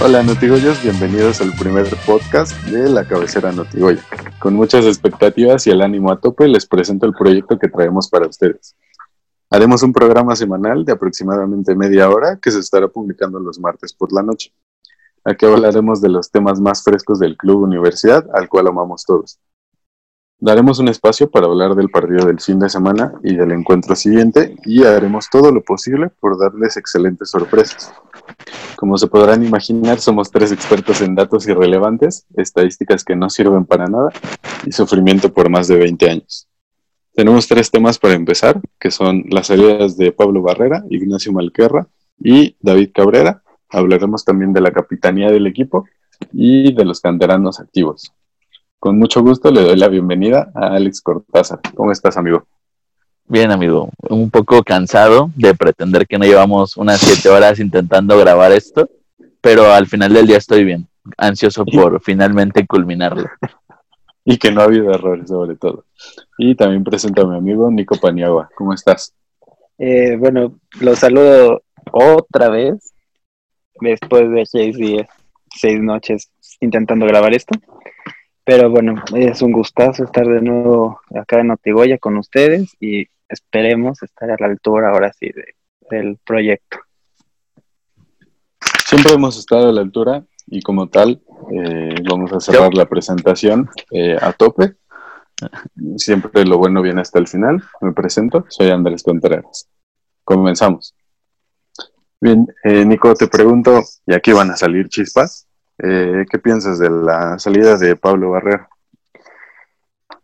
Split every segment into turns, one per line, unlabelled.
Hola Notigoyos, bienvenidos al primer podcast de la cabecera Notigoya. Con muchas expectativas y el ánimo a tope les presento el proyecto que traemos para ustedes. Haremos un programa semanal de aproximadamente media hora que se estará publicando los martes por la noche. Aquí hablaremos de los temas más frescos del club universidad al cual amamos todos. Daremos un espacio para hablar del partido del fin de semana y del encuentro siguiente y haremos todo lo posible por darles excelentes sorpresas. Como se podrán imaginar, somos tres expertos en datos irrelevantes, estadísticas que no sirven para nada y sufrimiento por más de 20 años. Tenemos tres temas para empezar, que son las salidas de Pablo Barrera, Ignacio Malquerra y David Cabrera. Hablaremos también de la capitanía del equipo y de los canteranos activos. Con mucho gusto le doy la bienvenida a Alex Cortázar. ¿Cómo estás, amigo?
Bien, amigo, un poco cansado de pretender que no llevamos unas siete horas intentando grabar esto, pero al final del día estoy bien, ansioso por finalmente culminarlo.
Y que no ha habido errores, sobre todo. Y también presento a mi amigo Nico Paniagua. ¿Cómo estás?
Eh, bueno, los saludo otra vez, después de seis días, seis noches intentando grabar esto. Pero bueno, es un gustazo estar de nuevo acá en Otigoya con ustedes y esperemos estar a la altura ahora sí del proyecto.
Siempre hemos estado a la altura y como tal eh, vamos a cerrar la presentación eh, a tope. Siempre lo bueno viene hasta el final. Me presento, soy Andrés Contreras. Comenzamos. Bien, eh, Nico, te pregunto, y aquí van a salir chispas, ¿qué piensas de la salida de Pablo Barrera?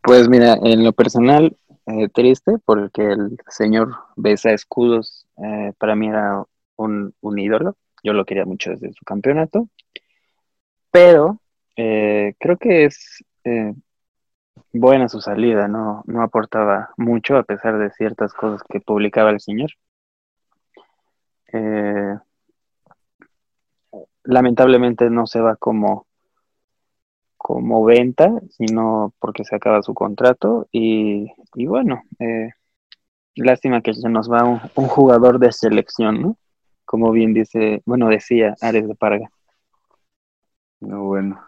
Pues mira, en lo personal, eh, triste porque el señor Besa Escudos eh, para mí era un, ídolo. Yo lo quería mucho desde su campeonato. Pero eh, creo que es buena su salida, ¿no? no aportaba mucho a pesar de ciertas cosas que publicaba el señor. Lamentablemente no se va como como venta, sino porque se acaba su contrato. Y, bueno, eh, lástima que se nos va un, jugador de selección, ¿no? Como bien dice, bueno, decía Ares de Parga.
No, bueno.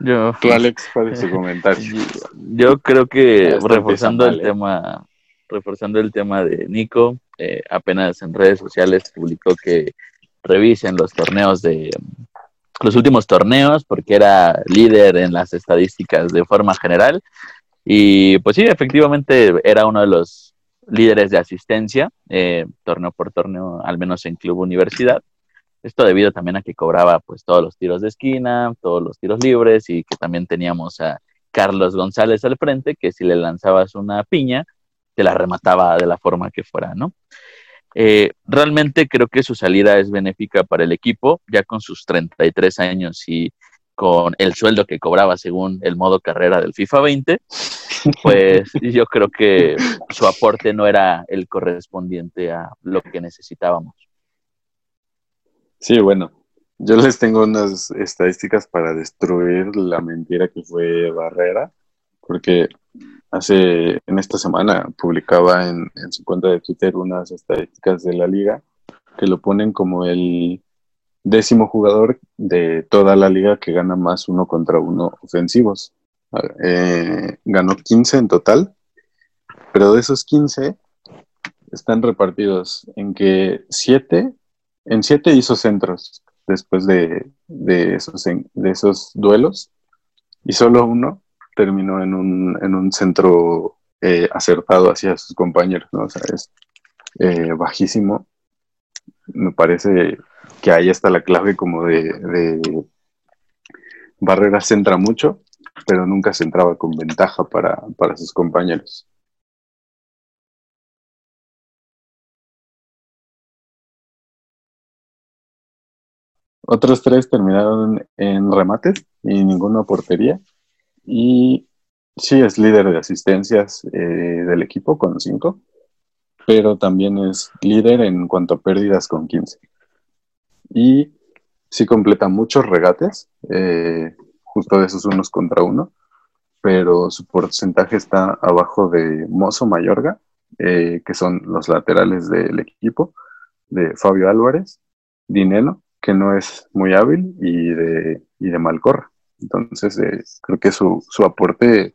Yo, Tú, Alex, ¿cuál es tu comentario?
Yo, creo que reforzando el tema, reforzando el tema de Nico, eh, apenas en redes sociales publicó que revisen los torneos de los últimos torneos porque era líder en las estadísticas de forma general. Y pues sí, efectivamente era uno de los líderes de asistencia, eh, torneo por torneo, al menos en Club Universidad. Esto debido también a que cobraba pues todos los tiros de esquina, todos los tiros libres y que también teníamos a Carlos González al frente, que si le lanzabas una piña, te la remataba de la forma que fuera, ¿no? Eh, realmente creo que su salida es benéfica para el equipo, ya con sus 33 años y con el sueldo que cobraba según el modo carrera del FIFA 20, pues yo creo que su aporte no era el correspondiente a lo que necesitábamos.
Sí, bueno, yo les tengo unas estadísticas para destruir la mentira que fue Barrera, porque hace, en esta semana publicaba en, su cuenta de Twitter unas estadísticas de la liga que lo ponen como el décimo jugador de toda la liga que gana más uno contra uno ofensivos. Eh, ganó 15 en total, pero de esos 15 están repartidos en que 7, en 7 hizo centros después de, de, esos, de esos duelos y solo uno terminó en un, en un centro eh, acertado hacia sus compañeros, ¿no? O sea, es eh, bajísimo. Me parece que ahí está la clave como de, Barrera centra mucho, pero nunca se entraba con ventaja para, para sus compañeros. Otros tres terminaron en remates y ninguna portería y sí es líder de asistencias eh, del equipo con 5, pero también es líder en cuanto a pérdidas con 15. Y sí completa muchos regates, eh, justo de esos unos contra uno, pero su porcentaje está abajo de Mozo Mayorga, eh, que son los laterales del equipo, de Fabio Álvarez, Dineno, que no es muy hábil, y de, y de Malcorra. Entonces, eh, creo que su, su aporte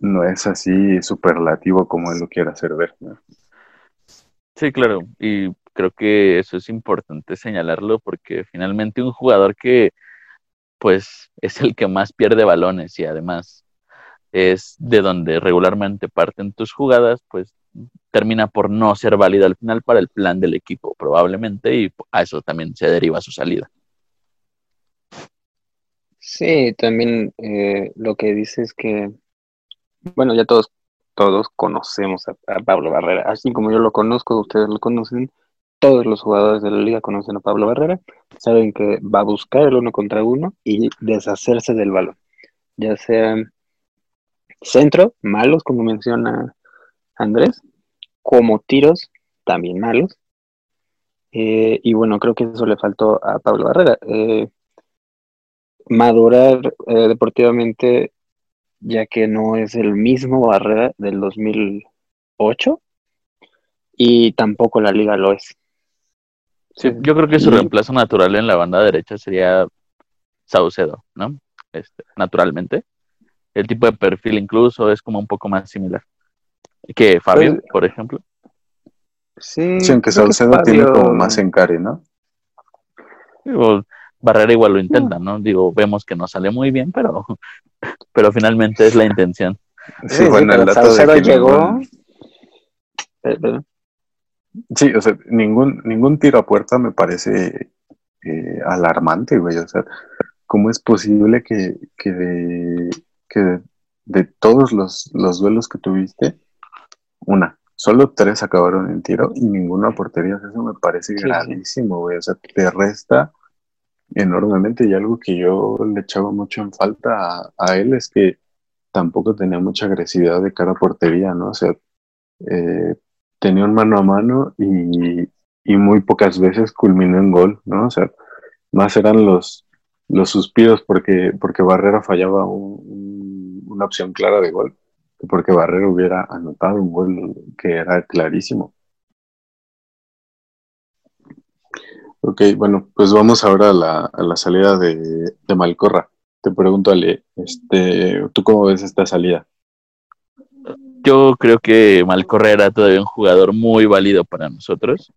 no es así superlativo como él lo quiere hacer ver.
Sí, claro, y creo que eso es importante señalarlo porque finalmente un jugador que pues es el que más pierde balones y además es de donde regularmente parten tus jugadas, pues termina por no ser válido al final para el plan del equipo probablemente y a eso también se deriva su salida.
Sí, también eh, lo que dice es que, bueno, ya todos, todos conocemos a, Pablo Barrera, así como yo lo conozco, ustedes lo conocen, todos los jugadores de la liga conocen a Pablo Barrera, saben que va a buscar el uno contra uno y deshacerse del balón, ya sea centro, malos, como menciona Andrés, como tiros, también malos. Eh, y bueno, creo que eso le faltó a Pablo Barrera. Eh, madurar eh, deportivamente, ya que no es el mismo Barrera del 2008 y tampoco la liga lo es.
Sí, yo creo que su reemplazo natural en la banda derecha sería Saucedo, ¿no? Este, naturalmente. El tipo de perfil incluso es como un poco más similar que Fabio, pues, por ejemplo.
Sí, sí aunque Saucedo tiene como más encare, ¿no?
Barrera igual lo intenta, ¿no? Digo, vemos que no sale muy bien, pero, pero finalmente es la intención.
Sí, bueno, el dato de que llegó.
Eh, sí, o sea, ningún, ningún tiro a puerta me parece eh, alarmante, güey. O sea, ¿cómo es posible que, que, de, que de, todos los, los duelos que tuviste, una, solo tres acabaron en tiro y ninguno a portería? Eso me parece gravísimo, güey. O sea, te resta enormemente y algo que yo le echaba mucho en falta a, él es que tampoco tenía mucha agresividad de cara a portería, ¿no? O sea, eh, tenía un mano a mano y, muy pocas veces culminó en gol, ¿no? O sea, más eran los, los suspiros porque, porque Barrera fallaba una opción clara de gol, que porque Barrera hubiera anotado un gol que era clarísimo. Ok, bueno, pues vamos ahora a la, a la salida de, de, Malcorra. Te pregunto, Ale, este, ¿tú cómo ves esta salida?
Yo creo que Malcorra era todavía un jugador muy válido para nosotros.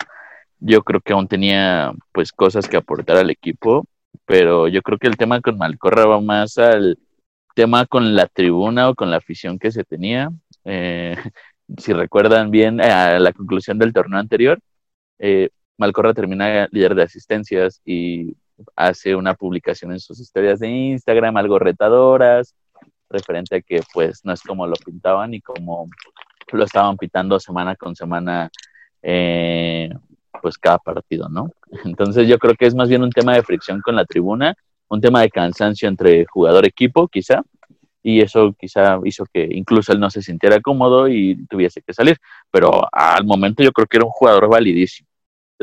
Yo creo que aún tenía pues cosas que aportar al equipo, pero yo creo que el tema con Malcorra va más al tema con la tribuna o con la afición que se tenía. Eh, si recuerdan bien a la conclusión del torneo anterior, eh, Malcorra termina líder de asistencias y hace una publicación en sus historias de Instagram, algo retadoras, referente a que pues no es como lo pintaban y como lo estaban pitando semana con semana, eh, pues cada partido, ¿no? Entonces yo creo que es más bien un tema de fricción con la tribuna, un tema de cansancio entre jugador-equipo, quizá, y eso quizá hizo que incluso él no se sintiera cómodo y tuviese que salir, pero al momento yo creo que era un jugador validísimo.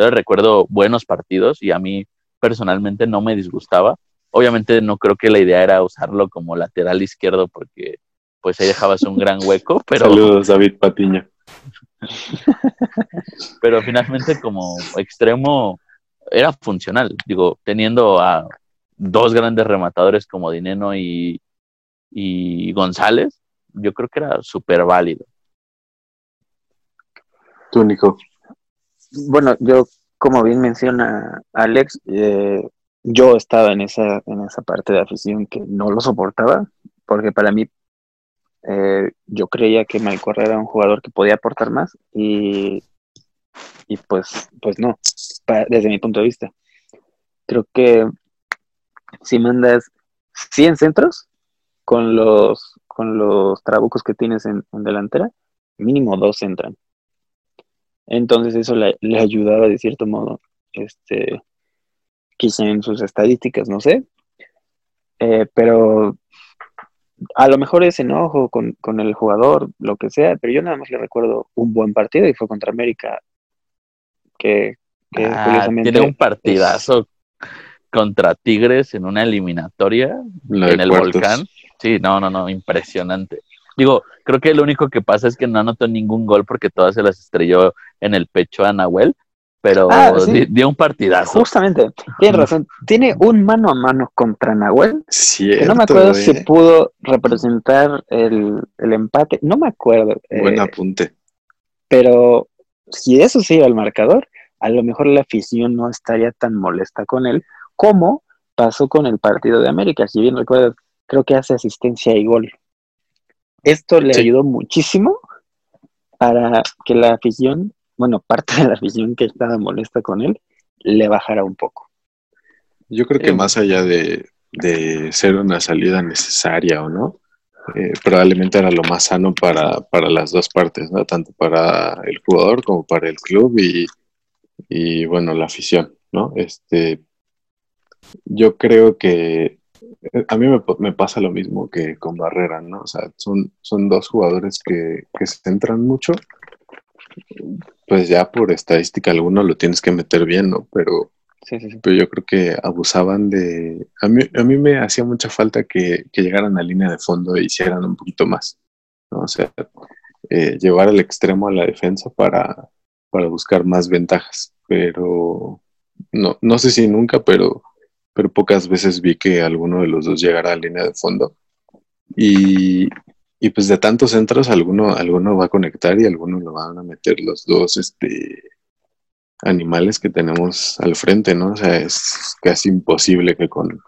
Yo recuerdo buenos partidos y a mí personalmente no me disgustaba. Obviamente no creo que la idea era usarlo como lateral izquierdo porque pues ahí dejabas un gran hueco, pero...
Saludos David Patiño.
pero finalmente como extremo era funcional, digo, teniendo a dos grandes rematadores como Dineno y, y González, yo creo que era súper válido.
Tú, Nico.
Bueno, yo, como bien menciona Alex, eh, yo estaba en esa, en esa parte de afición que no lo soportaba, porque para mí eh, yo creía que Malcorra era un jugador que podía aportar más y, y pues, pues no, desde mi punto de vista. Creo que si mandas 100 centros con los, con los trabucos que tienes en delantera, mínimo dos entran. Entonces eso le, ayudaba de cierto modo, este, quizá en sus estadísticas, no sé. Eh, pero a lo mejor es enojo con, con, el jugador, lo que sea, pero yo nada más le recuerdo un buen partido y fue contra América, que,
ah, tiene un partidazo contra Tigres en una eliminatoria en el volcán. Sí, no, no, no, impresionante. Digo, creo que lo único que pasa es que no anotó ningún gol porque todas se las estrelló en el pecho a Nahuel, pero ah, dio un partidazo.
Justamente, tiene razón. Tiene un mano a mano contra Nahuel.
Cierto,
que no me acuerdo si eh. pudo representar el, empate. No me acuerdo.
Buen eh, apunte.
Pero si eso sigue al marcador, a lo mejor la afición no estaría tan molesta con él como pasó con el partido de América. Si bien recuerdas, creo que hace asistencia y gol. Esto le ayudó muchísimo para que la afición bueno, parte de la afición que estaba molesta con él, le bajara un poco.
Yo creo que eh, más allá de, ser una salida necesaria o no, eh, probablemente era lo más sano para, las dos partes, ¿no? Tanto para el jugador como para el club y, bueno, la afición, ¿no? Este, yo creo que a mí me, pasa lo mismo que con Barrera, ¿no? O sea, son, son dos jugadores que, que se centran mucho pues ya por estadística alguno lo tienes que meter bien, ¿no? Pero, pero yo creo que abusaban de... A mí, a mí me hacía mucha falta que, llegaran a línea de fondo e hicieran un poquito más, ¿no? O sea, eh, llevar al extremo a la defensa para, para buscar más ventajas, pero no, no sé si nunca, pero, pero pocas veces vi que alguno de los dos llegara a línea de fondo. Y, y pues de tantos centros, alguno, alguno va a conectar y alguno lo van a meter los dos este, animales que tenemos al frente, ¿no? O sea, es casi imposible que con,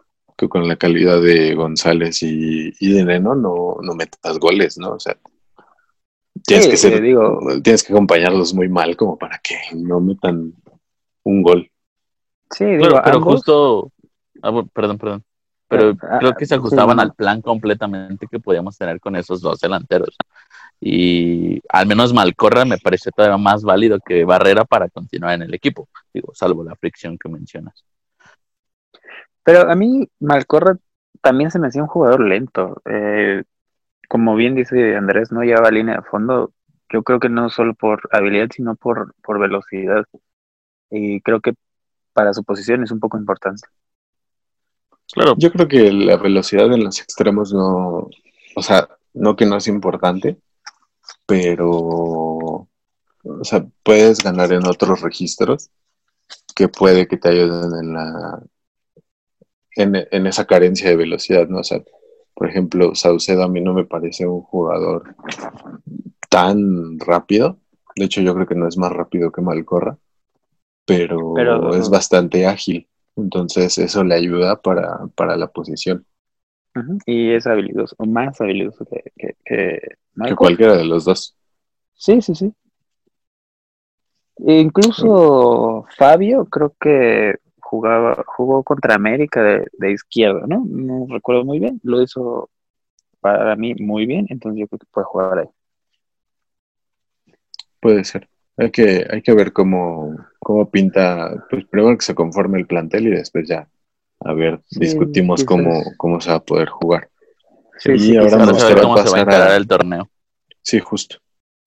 con la calidad de González y, de Neno no, no metas goles, ¿no? O sea, tienes que ser, digo, tienes que acompañarlos muy mal como para que no metan un gol.
Sí, digo, pero, justo, ah, perdón, perdón pero ah, creo que se ajustaban al plan completamente que podíamos tener con esos dos delanteros. Y al menos Malcorra me parece todavía más válido que Barrera para continuar en el equipo, digo, salvo la fricción que mencionas.
Pero a mí Malcorra también se me hacía un jugador lento. Eh, como bien dice Andrés, no llevaba línea de fondo. Yo creo que no solo por habilidad, sino por, por velocidad. Y creo que para su posición es un poco importante.
Claro. Yo creo que la velocidad en los extremos no, o sea, no que no es importante, pero, o sea, puedes ganar en otros registros que puede que te ayuden en la, en, esa carencia de velocidad, ¿no? O sea, por ejemplo, Saucedo a mí no me parece un jugador tan rápido. De hecho, yo creo que no es más rápido que Malcorra, pero es bastante ágil. Entonces eso le ayuda para, la posición.
Y es habilidoso, o más habilidoso que, que,
que, cualquiera de los dos.
Sí, sí, sí. incluso Fabio creo que jugaba, jugó contra América de, de izquierda, ¿no? No recuerdo muy bien. Lo hizo para mí muy bien, entonces yo creo que puede jugar ahí.
Puede ser. Hay que, hay que ver cómo, cómo pinta, pues primero que se conforme el plantel y después ya, a ver, discutimos cómo, cómo se va a poder jugar.
Sí, y ahora me gustaría pasar a, el torneo.
Sí, justo.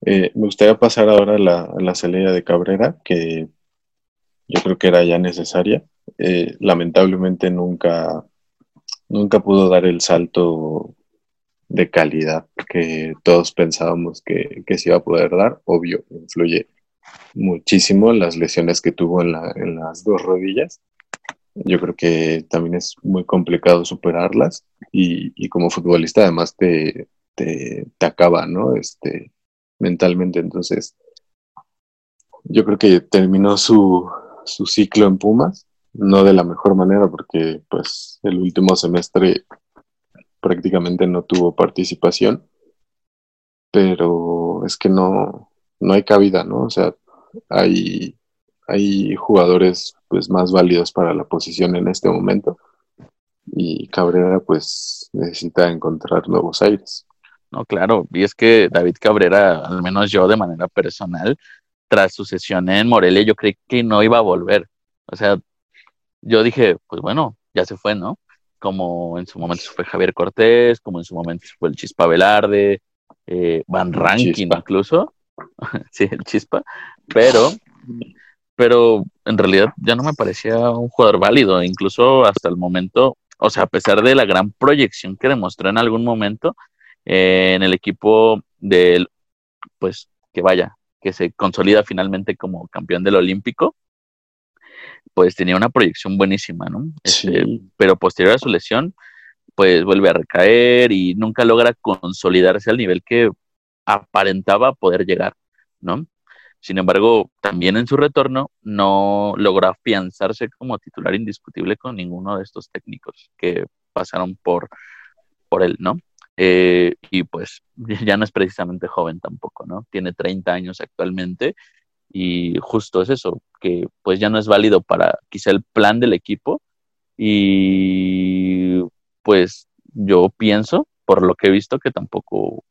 Eh, me gustaría pasar ahora a la, la salida de Cabrera, que yo creo que era ya necesaria. Eh, lamentablemente nunca, nunca pudo dar el salto de calidad que todos pensábamos que, que se iba a poder dar. Obvio, influye muchísimo las lesiones que tuvo en, las dos rodillas. Yo creo que también es muy complicado superarlas y, como futbolista además te, te, acaba, ¿no? Este, mentalmente. Entonces, yo creo que terminó su, su ciclo en Pumas, no de la mejor manera porque pues el último semestre prácticamente no tuvo participación, pero es que no, no hay cabida, ¿no? O sea, hay, hay jugadores pues más válidos para la posición en este momento y Cabrera pues necesita encontrar nuevos aires.
No, claro, y es que David Cabrera, al menos yo de manera personal, tras su sesión en Morelia, yo creí que no iba a volver. O sea, yo dije, pues bueno, ya se fue, ¿no? como en su momento fue Javier Cortés, como en su momento fue el Chispa Velarde, eh, Van Ranking incluso, sí, el Chispa, pero, pero en realidad ya no me parecía un jugador válido, incluso hasta el momento, o sea, a pesar de la gran proyección que demostró en algún momento eh, en el equipo del, pues que vaya, que se consolida finalmente como campeón del Olímpico, pues tenía una proyección buenísima, ¿no? Este, pero posterior a su lesión, pues vuelve a recaer y nunca logra consolidarse al nivel que aparentaba poder llegar, ¿no? Sin embargo, también en su retorno no logró afianzarse como titular indiscutible con ninguno de estos técnicos que pasaron por, por él, ¿no? Eh, y pues ya no es precisamente joven tampoco, ¿no? Tiene 30 años actualmente y justo es eso, que pues ya no es válido para quizá el plan del equipo y pues yo pienso, por lo que he visto, que tampoco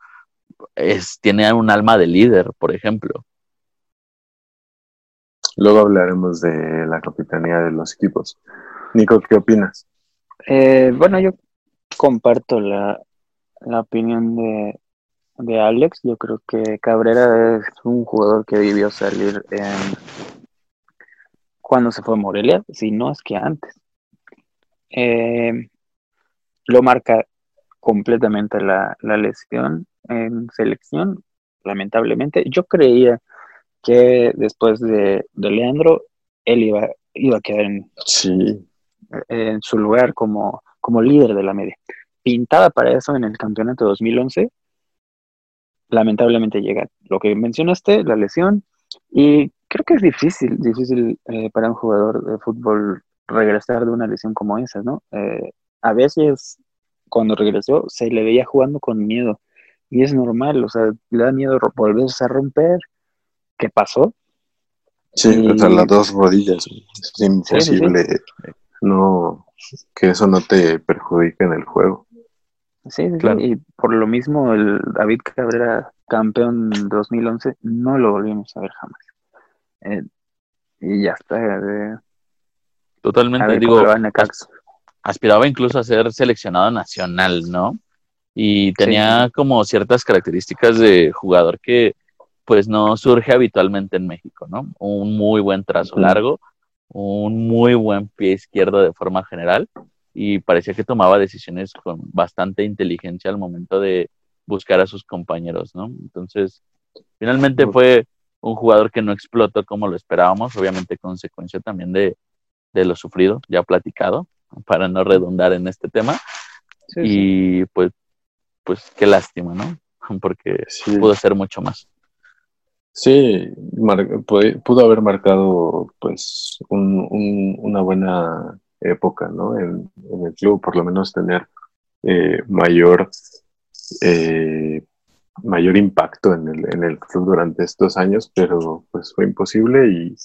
es, tiene un alma de líder, por ejemplo.
Luego hablaremos de la capitanía de los equipos. Nico, ¿qué opinas?
Eh, bueno, yo comparto la, la opinión de, de Alex. Yo creo que Cabrera es un jugador que debió salir en, cuando se fue a Morelia, si no es que antes. Eh, lo marca completamente la, lesión en selección, lamentablemente. Yo creía que después de, Leandro, él iba, iba a quedar en, en su lugar como, como líder de la media. Pintada para eso en el campeonato 2011, lamentablemente llega lo que mencionaste, la lesión, y creo que es difícil, difícil eh, para un jugador de fútbol regresar de una lesión como esa, ¿no? Eh, a veces cuando regresó se le veía jugando con miedo y es normal, o sea, le da miedo volverse a romper. ¿Qué pasó?
Sí, las dos rodillas, es imposible no que eso no te perjudique en el juego.
Sí, claro. y por lo mismo el David Cabrera, campeón 2011, no lo volvimos a ver jamás. Eh, y ya está.
Totalmente, digo, aspiraba incluso a ser seleccionado nacional, ¿no? Y tenía como ciertas características de jugador que pues no surge habitualmente en México, ¿no? Un muy buen trazo largo, un muy buen pie izquierdo de forma general y parecía que tomaba decisiones con bastante inteligencia al momento de buscar a sus compañeros, ¿no? Entonces, finalmente fue un jugador que no explotó como lo esperábamos, obviamente consecuencia también de, lo sufrido, ya platicado, para no redundar en este tema. y pues, pues qué lástima, ¿no? Porque pudo ser mucho más.
Sí, pudo haber marcado pues una buena época, ¿no? En, el club, por lo menos tener eh, mayor, eh, mayor impacto en el, en el club durante estos años, pero pues fue imposible y,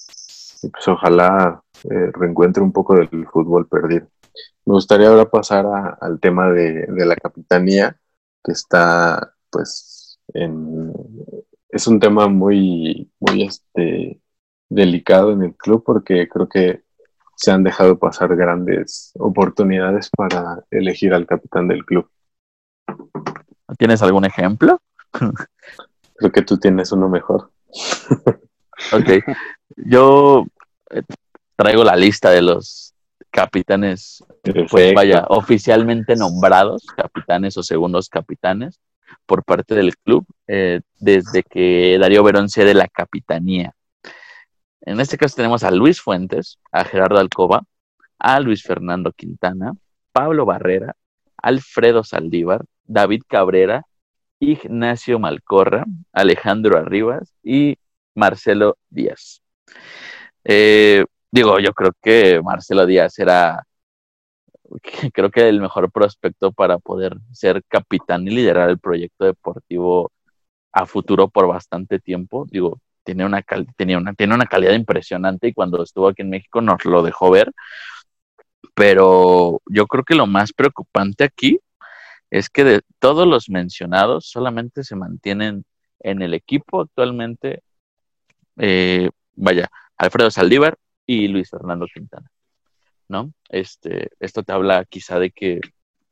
pues ojalá eh, reencuentre un poco del fútbol perdido. Me gustaría ahora pasar al tema de, de, la capitanía, que está pues en... Es un tema muy, muy este, delicado en el club porque creo que se han dejado pasar grandes oportunidades para elegir al capitán del club.
¿Tienes algún ejemplo?
Creo que tú tienes uno mejor.
ok. Yo eh, traigo la lista de los capitanes, pues vaya, oficialmente nombrados, capitanes o segundos capitanes por parte del club, eh, desde que Darío Verón cede la capitanía en este caso tenemos a Luis Fuentes, a Gerardo Alcoba, a Luis Fernando Quintana, Pablo Barrera, Alfredo Saldívar, David Cabrera, Ignacio Malcorra, Alejandro Arribas y Marcelo Díaz. Eh, digo, yo creo que Marcelo Díaz era, creo que el mejor prospecto para poder ser capitán y liderar el proyecto deportivo a futuro por bastante tiempo. Digo, tiene una, tenía una, tiene una calidad impresionante y cuando estuvo aquí en México nos lo dejó ver. Pero yo creo que lo más preocupante aquí es que de todos los mencionados solamente se mantienen en el equipo actualmente, eh, vaya, Alfredo Saldívar y Luis Fernando Quintana. ¿no? Este, esto te habla quizá de que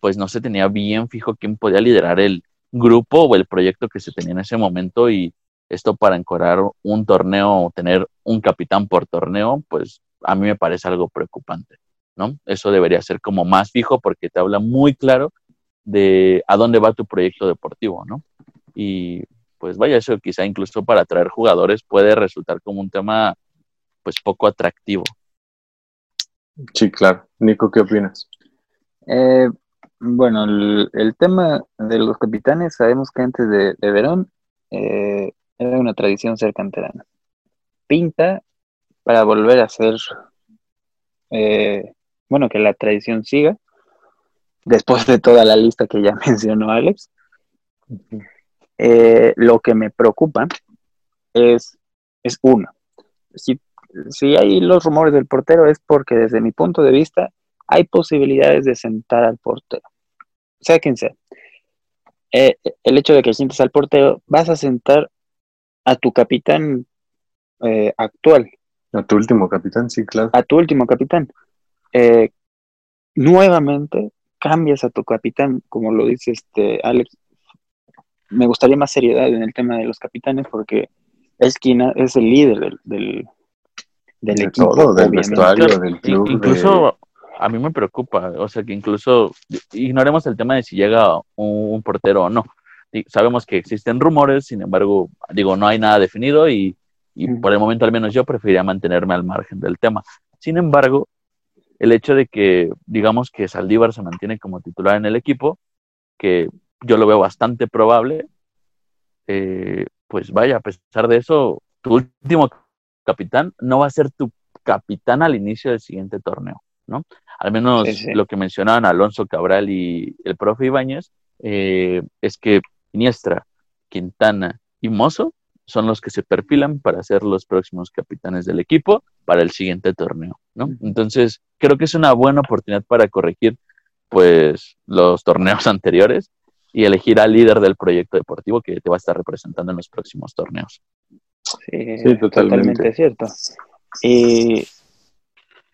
pues no se tenía bien fijo quién podía liderar el grupo o el proyecto que se tenía en ese momento y esto para encorar un torneo o tener un capitán por torneo, pues a mí me parece algo preocupante, ¿no? Eso debería ser como más fijo porque te habla muy claro de a dónde va tu proyecto deportivo, ¿no? Y pues vaya, eso quizá incluso para atraer jugadores puede resultar como un tema pues poco atractivo.
Sí, claro. Nico, ¿qué opinas?
Eh, bueno, el, tema de los capitanes, sabemos que antes de, Verón eh, era una tradición ser canterana. Pinta para volver a ser, eh, bueno, que la tradición siga, después de toda la lista que ya mencionó Alex. Eh, lo que me preocupa es, es uno, si, si hay los rumores del portero es porque desde mi punto de vista hay posibilidades de sentar al portero, sea quien sea. Eh, el hecho de que sientes al portero, vas a sentar a tu capitán eh, actual.
A tu último capitán, sí, claro.
A tu último capitán. nuevamente cambias a tu capitán, como lo dice este Alex, me gustaría más seriedad en el tema de los capitanes porque es quien es el líder del, del, del equipo.
del vestuario, del club.
Incluso a mí me preocupa, o sea que incluso ignoremos el tema de si llega un, portero o no. Sabemos que existen rumores, sin embargo, digo, no hay nada definido y, y por el momento al menos yo preferiría mantenerme al margen del tema. Sin embargo, el hecho de que, digamos que Saldívar se mantiene como titular en el equipo, que yo lo veo bastante probable. Eh, pues vaya, a pesar de eso, tu último capitán no va a ser tu capitán al inicio del siguiente torneo, ¿no? Al menos lo que mencionaban Alonso Cabral y el profe Ibáñez, eh, es que Iniestra, Quintana y Mozo son los que se perfilan para ser los próximos capitanes del equipo para el siguiente torneo, ¿no? Entonces, creo que es una buena oportunidad para corregir, pues, los torneos anteriores y elegir al líder del proyecto deportivo que te va a estar representando en los próximos torneos.
Sí, totalmente. cierto. Y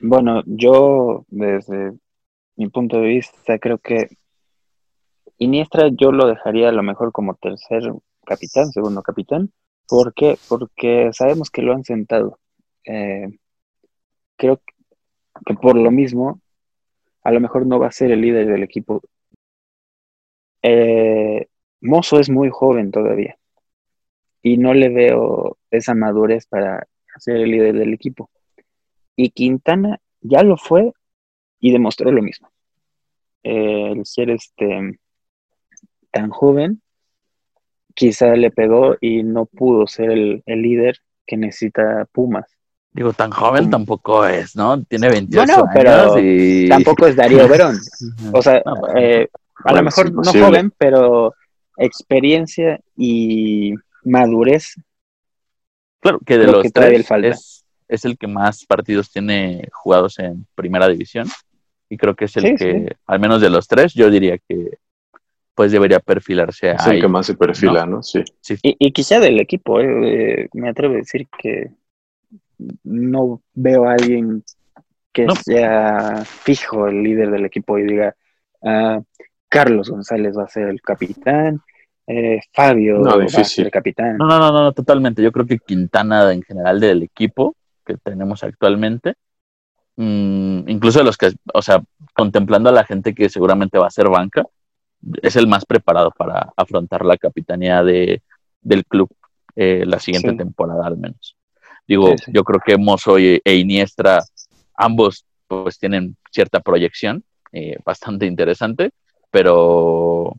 bueno, yo desde mi punto de vista creo que Iniestra yo lo dejaría a lo mejor como tercer capitán, segundo capitán. ¿Por qué? Porque sabemos que lo han sentado. Eh, creo que por lo mismo, a lo mejor no va a ser el líder del equipo eh, Mozo es muy joven todavía y no le veo esa madurez para ser el líder del equipo. Y Quintana ya lo fue y demostró lo mismo. el ser este tan joven, quizá le pegó y no pudo ser el, líder que necesita Pumas.
Digo, tan joven tampoco es, ¿no? Tiene 28
años pero tampoco es Darío Verón. O sea, eh, a lo mejor no joven, pero experiencia y madurez.
Claro, que de los tres es, es, el que más partidos tiene jugados en primera división. Y creo que es el que, al menos de los tres, yo diría que pues debería perfilarse
Es el que más se perfila, ¿no? Sí.
Y, y, quizá del equipo, eh, me atrevo a decir que no veo a alguien que sea fijo el líder del equipo y diga, ah, Carlos González va a ser el capitán, eh, Fabio a ser el capitán.
No, no, no, no, totalmente. Yo creo que Quintana en general del equipo que tenemos actualmente, mm, incluso de los que, o sea, contemplando a la gente que seguramente va a ser banca, es el más preparado para afrontar la capitanía de, del club eh, la siguiente temporada al menos. Digo, yo creo que Mozo e Iniestra, ambos pues tienen cierta proyección eh, bastante interesante pero,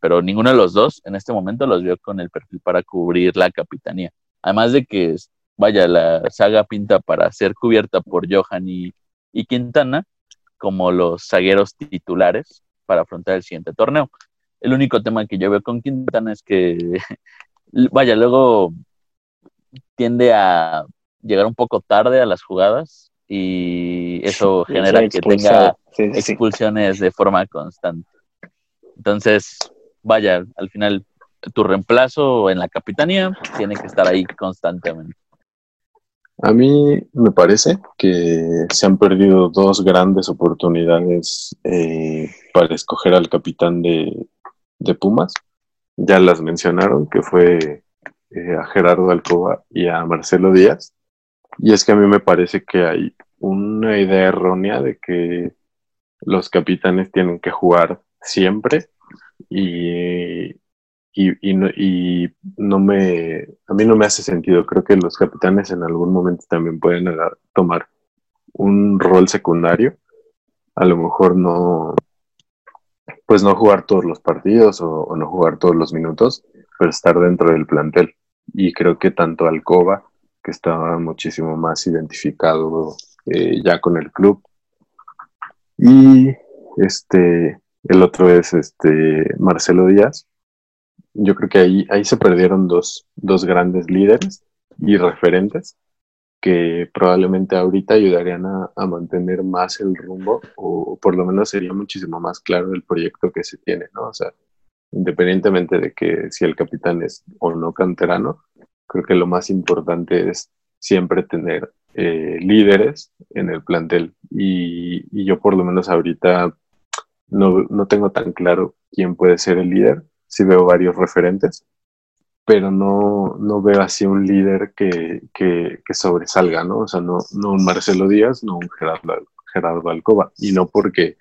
pero ninguno de los dos en este momento los veo con el perfil para cubrir la capitanía. Además de que, vaya, la saga pinta para ser cubierta por Johan y, Quintana como los zagueros titulares para afrontar el siguiente torneo. El único tema que yo veo con Quintana es que, vaya, luego tiende a llegar un poco tarde a las jugadas y eso genera que tenga expulsiones de forma constante. Entonces, vaya, al final tu reemplazo en la capitanía tiene que estar ahí constantemente.
A mí me parece que se han perdido dos grandes oportunidades eh, para escoger al capitán de, Pumas. Ya las mencionaron, que fue eh, a Gerardo Alcoba y a Marcelo Díaz. Y es que a mí me parece que hay una idea errónea de que los capitanes tienen que jugar siempre y, y, no, y no me, a mí no me hace sentido. Creo que los capitanes en algún momento también pueden tomar un rol secundario. A lo mejor no, pues no jugar todos los partidos o, no jugar todos los minutos, pero estar dentro del plantel. Y creo que tanto Alcoba, que estaba muchísimo más identificado eh, ya con el club, y este, el otro es este Marcelo Díaz. Yo creo que ahí, ahí se perdieron dos, dos grandes líderes y referentes que probablemente ahorita ayudarían a, mantener más el rumbo o, por lo menos sería muchísimo más claro el proyecto que se tiene, ¿no? O sea, independientemente de que si el capitán es o no canterano, creo que lo más importante es siempre tener eh, líderes en el plantel y, y, yo por lo menos ahorita no, no tengo tan claro quién puede ser el líder, sí veo varios referentes, pero no, no veo así un líder que, que, sobresalga, ¿no? O sea, no, no un Marcelo Díaz, no un Gerardo, Gerardo Alcoba, y no porque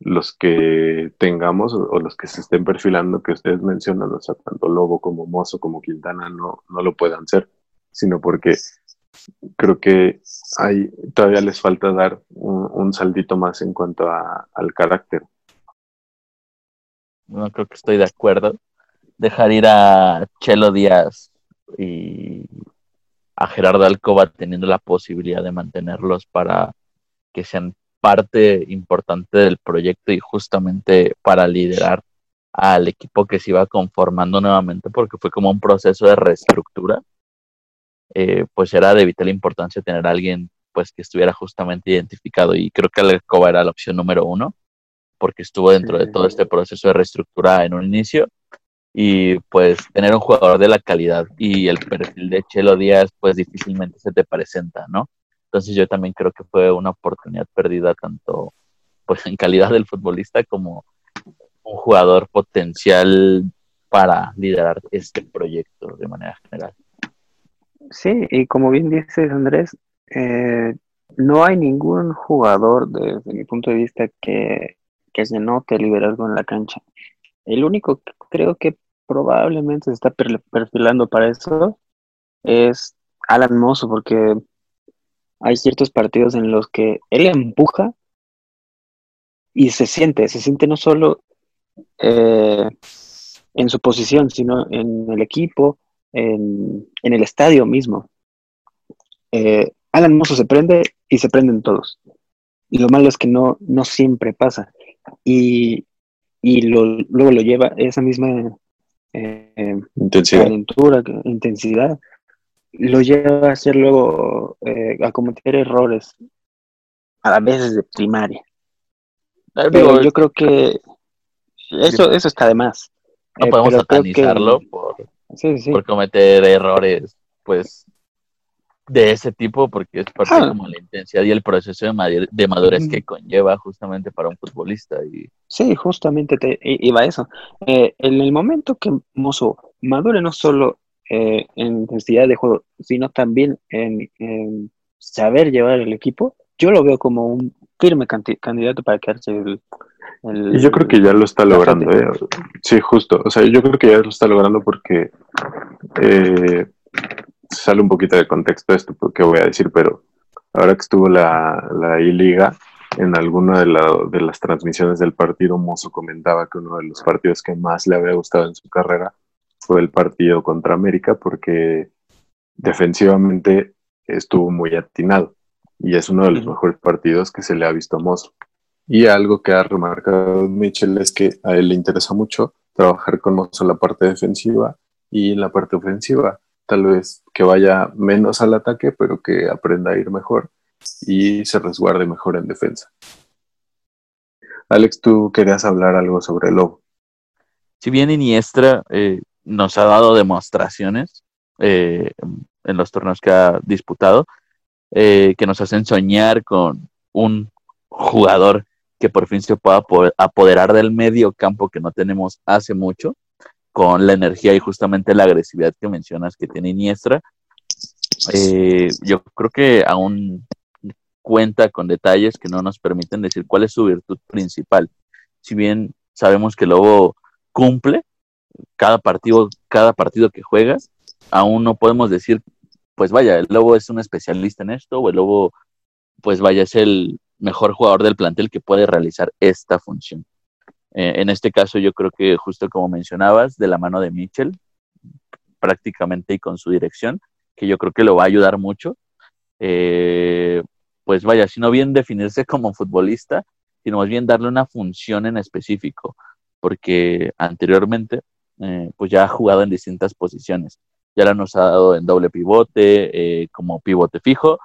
los que tengamos o, los que se estén perfilando que ustedes mencionan, o sea, tanto Lobo como Mozo como Quintana no, no lo puedan ser, sino porque creo que hay, todavía les falta dar un, un saldito más en cuanto al carácter.
No creo que estoy de acuerdo. Dejar ir a Chelo Díaz y a Gerardo Alcoba teniendo la posibilidad de mantenerlos para que sean parte importante del proyecto y justamente para liderar al equipo que se iba conformando nuevamente porque fue como un proceso de reestructura. Eh, pues era de vital importancia tener a alguien pues que estuviera justamente identificado y creo que Alcoba era la opción número uno porque estuvo dentro de todo este proceso de reestructura en un inicio y pues tener un jugador de la calidad y el perfil de Chelo Díaz pues difícilmente se te presenta, ¿no? Entonces yo también creo que fue una oportunidad perdida tanto pues en calidad del futbolista como un jugador potencial para liderar este proyecto de manera general.
Sí, y como bien dices Andrés, eh, no hay ningún jugador desde mi punto de vista que, que se note liderazgo en la cancha. El único que creo que probablemente se está perfilando para eso es Alan Mosso, porque hay ciertos partidos en los que él empuja y se siente, se siente no solo eh, en su posición, sino en el equipo, en, el estadio mismo. Eh, Alan Mosso se prende y se prenden todos. Y lo malo es que no, no siempre pasa. Y, y luego lo lleva esa misma eh, intensidad. intensidad, lo lleva a hacer luego, eh, a cometer errores, a veces de primaria. Pero yo creo que eso, eso está de más.
No podemos satanizarlo por, por cometer errores, pues, de ese tipo, porque es parte ah. como la intensidad y el proceso de, de madurez que conlleva justamente para un futbolista. Y...
Sí, justamente te iba a eso. Eh, en el momento que Mozo madure no solo eh, en intensidad de juego, sino también en, saber llevar el equipo, yo lo veo como un firme candidato para quedarse el,
y yo creo que ya lo está logrando, ¿eh? Sí, justo. O sea, yo creo que ya lo está logrando porque eh, sale un poquito de contexto esto, porque voy a decir, pero ahora que estuvo la, la I-Liga, en alguna de, de, las transmisiones del partido, Mozo comentaba que uno de los partidos que más le había gustado en su carrera fue el partido contra América, porque defensivamente estuvo muy atinado y es uno de los mejores partidos que se le ha visto a Mozo. Y algo que ha remarcado Mitchell es que a él le interesa mucho trabajar con Mozo en la parte defensiva y en la parte ofensiva tal vez que vaya menos al ataque, pero que aprenda a ir mejor y se resguarde mejor en defensa. Alex, tú querías hablar algo sobre Lobo.
Si bien Iniestra eh, nos ha dado demostraciones eh, en los torneos que ha disputado, eh, que nos hacen soñar con un jugador que por fin se pueda apoderar del medio campo que no tenemos hace mucho, con la energía y justamente la agresividad que mencionas que tiene Iniestra. Eh, yo creo que aún cuenta con detalles que no nos permiten decir cuál es su virtud principal. Si bien sabemos que Lobo cumple cada partido, cada partido que juega, aún no podemos decir, pues vaya, el Lobo es un especialista en esto, o el Lobo, pues vaya, es el mejor jugador del plantel que puede realizar esta función. Eh, en este caso, yo creo que justo como mencionabas, de la mano de Mitchell, prácticamente y con su dirección, que yo creo que lo va a ayudar mucho. Eh, pues vaya, si no bien definirse como futbolista, sino más bien darle una función en específico, porque anteriormente eh, pues ya ha jugado en distintas posiciones. Ya la nos ha dado en doble pivote, eh, como pivote fijo,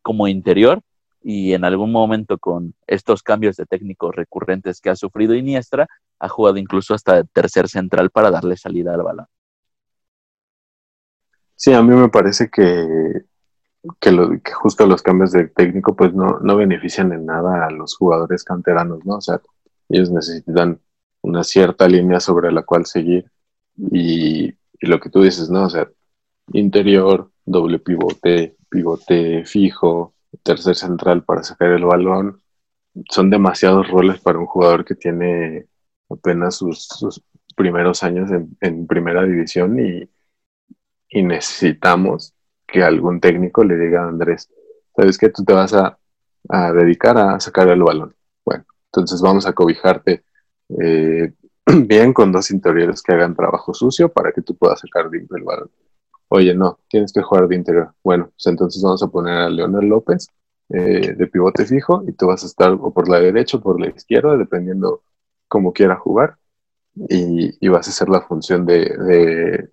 como interior, y en algún momento con estos cambios de técnicos recurrentes que ha sufrido Iniestra, ha jugado incluso hasta tercer central para darle salida al balón.
Sí, a mí me parece que, que, justo los cambios de técnico pues no, no benefician en nada a los jugadores canteranos, ¿no? O sea, ellos necesitan una cierta línea sobre la cual seguir y, lo que tú dices, ¿no? O sea, interior, doble pivote, pivote fijo, tercer central para sacar el balón, son demasiados roles para un jugador que tiene apenas sus, primeros años en, primera división y, necesitamos que algún técnico le diga a Andrés, sabes que tú te vas a, dedicar a sacar el balón. Bueno, entonces vamos a cobijarte eh, bien con dos interiores que hagan trabajo sucio para que tú puedas sacar de el balón. Oye, no, tienes que jugar de interior. Bueno, pues entonces vamos a poner a Leonel López eh, de pivote fijo y tú vas a estar o por la derecha o por la izquierda, dependiendo cómo quiera jugar. Y, vas a hacer la función de,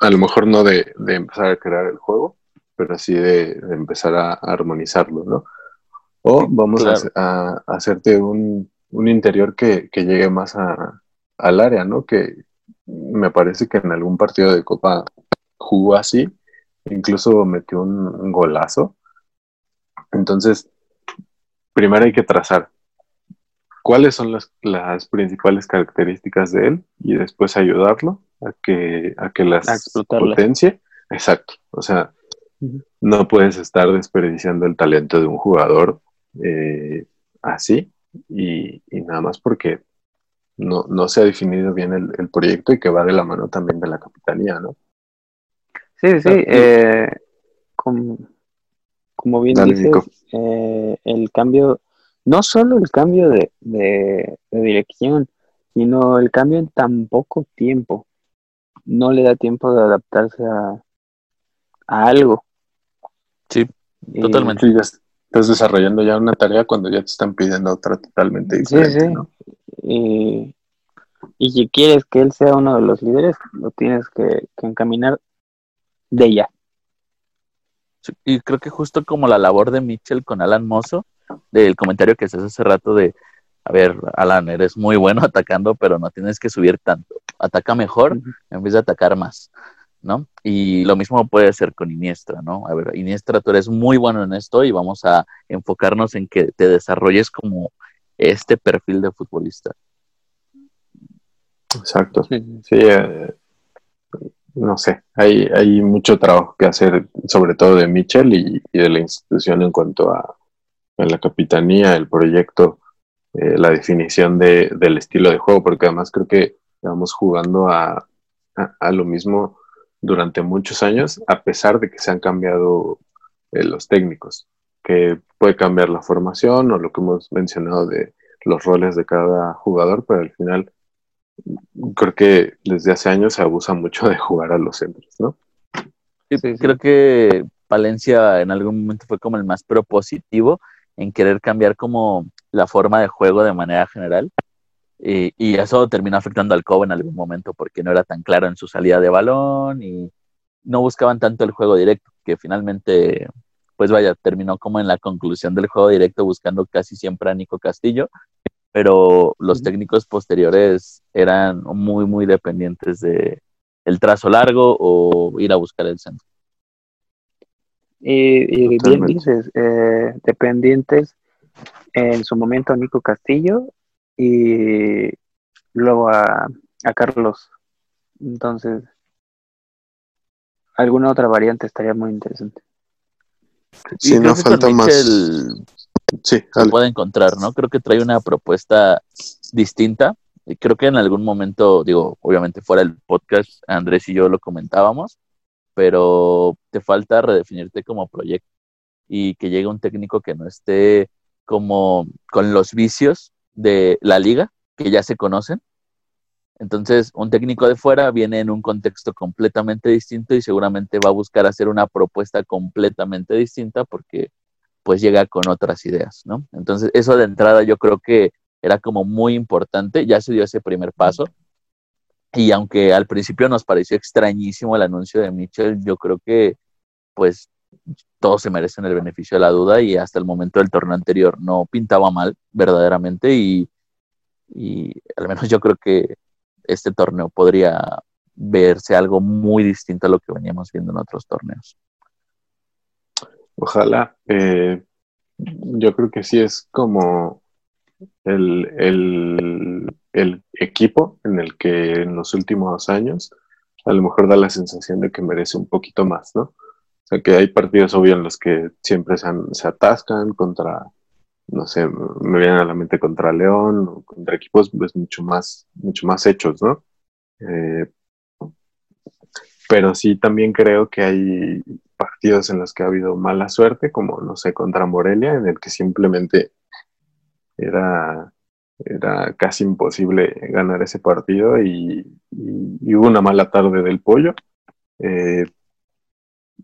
a lo mejor no de, empezar a crear el juego, pero sí de, empezar a, armonizarlo, ¿no? O vamos a, hacerte un un interior que, llegue más al área, ¿no? Que me parece que en algún partido de Copa jugó así, incluso metió un, golazo. Entonces, primero hay que trazar cuáles son las, principales características de él y después ayudarlo a que, a que las potencie. Exacto. O sea, no puedes estar desperdiciando el talento de un jugador eh, así y, nada más porque no, no, se ha definido bien el, proyecto y que va de la mano también de la capitanía, ¿no?
Sí, sí, eh, como, bien dices, eh, el cambio, no solo el cambio de, de, dirección, sino el cambio en tan poco tiempo. No le da tiempo de adaptarse a, a algo.
Sí, totalmente.
Estás desarrollando ya una tarea cuando ya te están pidiendo otra totalmente diferente, sí,
sí. Y, si quieres que él sea uno de los líderes, lo tienes que, encaminar de ella.
y creo que justo como la labor de Mitchell con Alan Mozo, del comentario que se hace hace rato de, a ver, Alan, eres muy bueno atacando, pero no tienes que subir tanto. Ataca mejor en vez de atacar más. ¿no? Y lo mismo puede ser con Iniestra, ¿no? A ver, Iniestra, tú eres muy bueno en esto y vamos a enfocarnos en que te desarrolles como este perfil de futbolista.
Exacto. Sí, eh, no sé, hay, hay mucho trabajo que hacer, sobre todo de Michel y, de la institución en cuanto a, la capitanía, el proyecto, eh, la definición de, del estilo de juego, porque además creo que vamos jugando a, a lo mismo durante muchos años, a pesar de que se han cambiado eh, los técnicos, que puede cambiar la formación o lo que hemos mencionado de los roles de cada jugador, pero al final creo que desde hace años se abusa mucho de jugar a los centros, ¿no?
Sí, creo que Palencia en algún momento fue como el más propositivo en querer cambiar como la forma de juego de manera general y, eso terminó afectando al Cobo en algún momento porque no era tan claro en su salida de balón y no buscaban tanto el juego directo, que finalmente, pues vaya, terminó como en la conclusión del juego directo buscando casi siempre a Nico Castillo, pero los técnicos posteriores eran muy, muy dependientes de el trazo largo o ir a buscar el centro.
Y, bien dices, eh, dependientes en su momento a Nico Castillo y luego a, a Carlos. Entonces, alguna otra variante estaría muy interesante.
Sí, no falta más. Sí, se puede encontrar, ¿no? Creo que trae una propuesta distinta. Y creo que en algún momento, digo, obviamente fuera del podcast, Andrés y yo lo comentábamos, pero te falta redefinirte como proyecto y que llegue un técnico que no esté como con los vicios de la liga, que ya se conocen. Entonces, un técnico de fuera viene en un contexto completamente distinto y seguramente va a buscar hacer una propuesta completamente distinta porque pues llega con otras ideas, ¿no? Entonces, eso de entrada yo creo que era como muy importante, ya se dio ese primer paso. Y aunque al principio nos pareció extrañísimo el anuncio de Mitchell, yo creo que pues todos se merecen el beneficio de la duda y hasta el momento del torneo anterior no pintaba mal verdaderamente y, y al menos yo creo que este torneo podría verse algo muy distinto a lo que veníamos viendo en otros torneos.
Ojalá. Eh, yo creo que sí es como el, el, equipo en el que en los últimos años a lo mejor da la sensación de que merece un poquito más, ¿no? O sea, que hay partidos, obvio, en los que siempre se, se atascan contra, no sé, me vienen a la mente contra León, o contra equipos pues mucho más, mucho más hechos, ¿no? Eh, pero sí también creo que hay partidos en los que ha habido mala suerte, como, no sé, contra Morelia, en el que simplemente era, era casi imposible ganar ese partido y, hubo una mala tarde del pollo. Eh,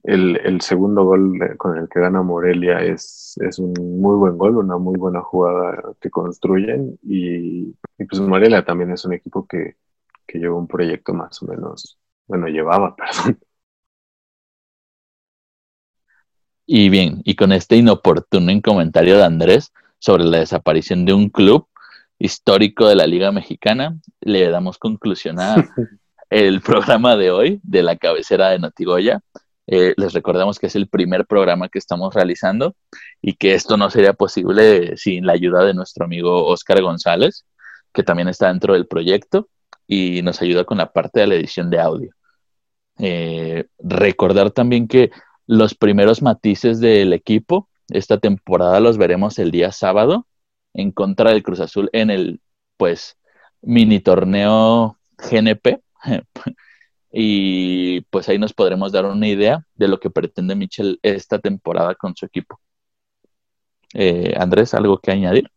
el, segundo gol con el que gana Morelia es, es, un muy buen gol, una muy buena jugada que construyen y, pues Morelia también es un equipo que, que lleva un proyecto más o menos, bueno, llevaba, perdón,
Y bien, y con este inoportuno comentario de Andrés sobre la desaparición de un club histórico de la Liga Mexicana, le damos conclusión a el programa de hoy de la cabecera de Notigoya. Eh, les recordamos que es el primer programa que estamos realizando y que esto no sería posible sin la ayuda de nuestro amigo Oscar González, que también está dentro del proyecto y nos ayuda con la parte de la edición de audio. Eh, recordar también que los primeros matices del equipo. Esta temporada los veremos el día sábado en contra del Cruz Azul en el, pues, mini torneo GNP. y pues ahí nos podremos dar una idea de lo que pretende Michel esta temporada con su equipo. Eh, Andrés, ¿algo que añadir?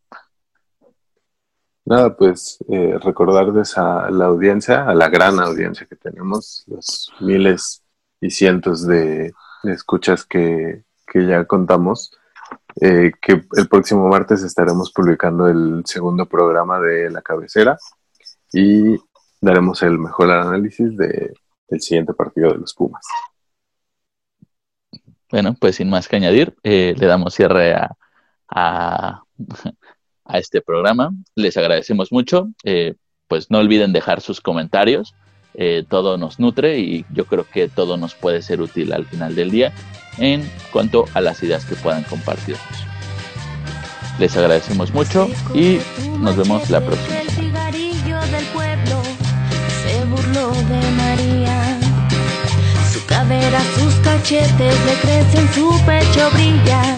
Nada, pues eh, recordarles a la audiencia, a la gran audiencia que tenemos, los miles y cientos de escuchas que, ya contamos, eh, que el próximo martes estaremos publicando el segundo programa de la cabecera y daremos el mejor análisis de, del siguiente partido de los Pumas.
Bueno, pues sin más que añadir, eh, le damos cierre a, a, este programa. Les agradecemos mucho. Eh, pues no olviden dejar sus comentarios eh, todo nos nutre y yo creo que todo nos puede ser útil al final del día en cuanto a las ideas que puedan compartirnos. Les agradecemos mucho y nos vemos la próxima.
Su cadera, sus cachetes le crecen, su pecho brilla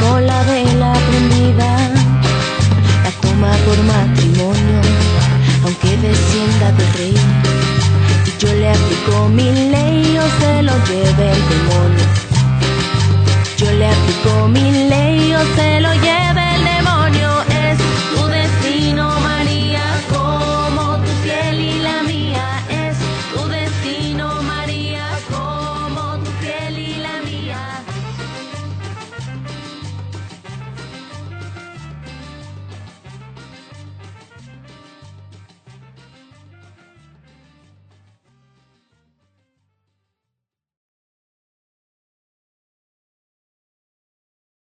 como la vela prendida. La toma por matrimonio, aunque descienda de rey yo le aplico mi ley o se lo lleve el demonio. Yo le aplico mi ley o se lo lleve